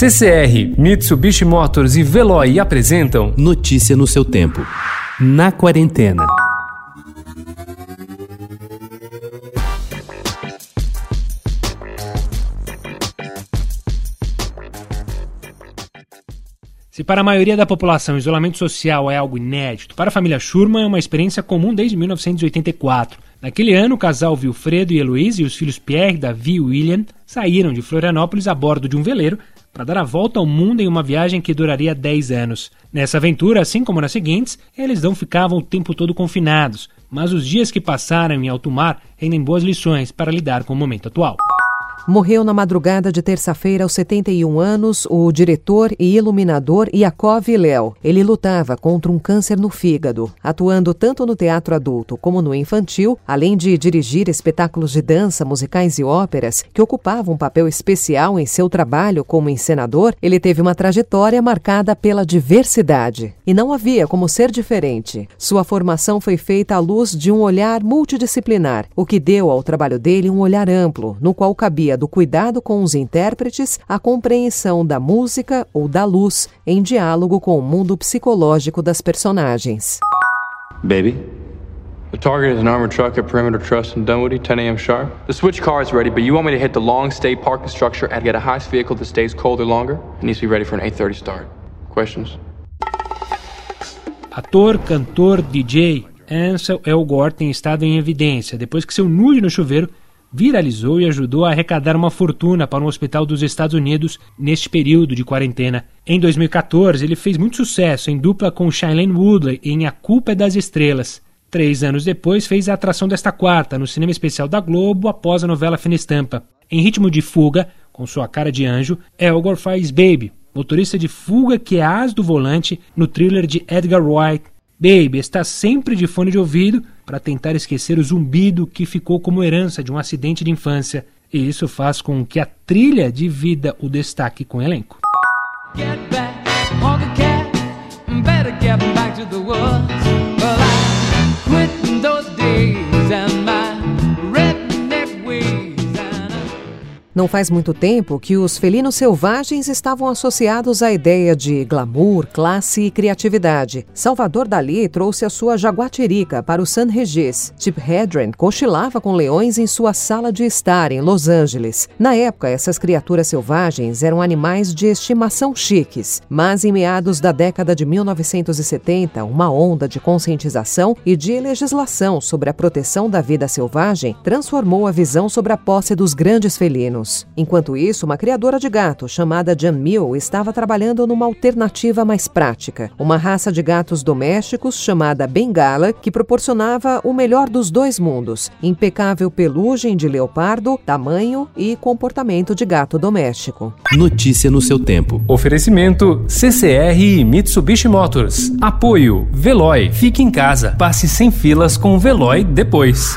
CCR, Mitsubishi Motors e Veloy apresentam Notícia no seu tempo. Na quarentena. Se para a maioria da população isolamento social é algo inédito, para a família Schurman é uma experiência comum desde 1984. Naquele ano, o casal Wilfredo e Heloise e os filhos Pierre, Davi e William saíram de Florianópolis a bordo de um veleiro para dar a volta ao mundo em uma viagem que duraria 10 anos. Nessa aventura, assim como nas seguintes, eles não ficavam o tempo todo confinados, mas os dias que passaram em alto mar rendem boas lições para lidar com o momento atual. Morreu na madrugada de terça-feira aos 71 anos o diretor e iluminador Yakov Léo. Ele lutava contra um câncer no fígado, atuando tanto no teatro adulto como no infantil, além de dirigir espetáculos de dança, musicais e óperas que ocupavam um papel especial em seu trabalho como encenador. Ele teve uma trajetória marcada pela diversidade e não havia como ser diferente. Sua formação foi feita à luz de um olhar multidisciplinar, o que deu ao trabalho dele um olhar amplo, no qual cabia do cuidado com os intérpretes à compreensão da música ou da luz em diálogo com o mundo psicológico das personagens. Baby. The target is an armored truck at Perimeter Trust in Dunwoody, 10 a.m. sharp. The switch car is ready, but you want me to hit the long stay parking structure and get a heist vehicle that stays colder longer? It needs to be ready for an 8.30 start. Questions? Ator, cantor, DJ, Ansel Elgort tem estado em evidência depois que seu nude no chuveiro viralizou e ajudou a arrecadar uma fortuna para um hospital dos Estados Unidos neste período de quarentena. Em 2014, ele fez muito sucesso em dupla com Shailene Woodley em A Culpa é das Estrelas. Três anos depois, fez a atração desta quarta no cinema especial da Globo após a novela Fina Estampa. Em ritmo de fuga, com sua cara de anjo, Elgor faz Baby, motorista de fuga que é as do volante no thriller de Edgar Wright, Baby está sempre de fone de ouvido para tentar esquecer o zumbido que ficou como herança de um acidente de infância, e isso faz com que a trilha divida o destaque com o elenco. Get back, Não faz muito tempo que os felinos selvagens estavam associados à ideia de glamour, classe e criatividade. Salvador Dali trouxe a sua jaguatirica para o San Regis. Chip Hedren cochilava com leões em sua sala de estar em Los Angeles. Na época, essas criaturas selvagens eram animais de estimação chiques, mas em meados da década de 1970, uma onda de conscientização e de legislação sobre a proteção da vida selvagem transformou a visão sobre a posse dos grandes felinos anos. Enquanto isso, uma criadora de gato chamada Jan Mill estava trabalhando numa alternativa mais prática, uma raça de gatos domésticos chamada Bengala, que proporcionava o melhor dos dois mundos: impecável pelugem de leopardo, tamanho e comportamento de gato doméstico. Notícia no seu tempo. Oferecimento CCR e Mitsubishi Motors. Apoio Veloy. Fique em casa. Passe sem filas com o Veloy depois.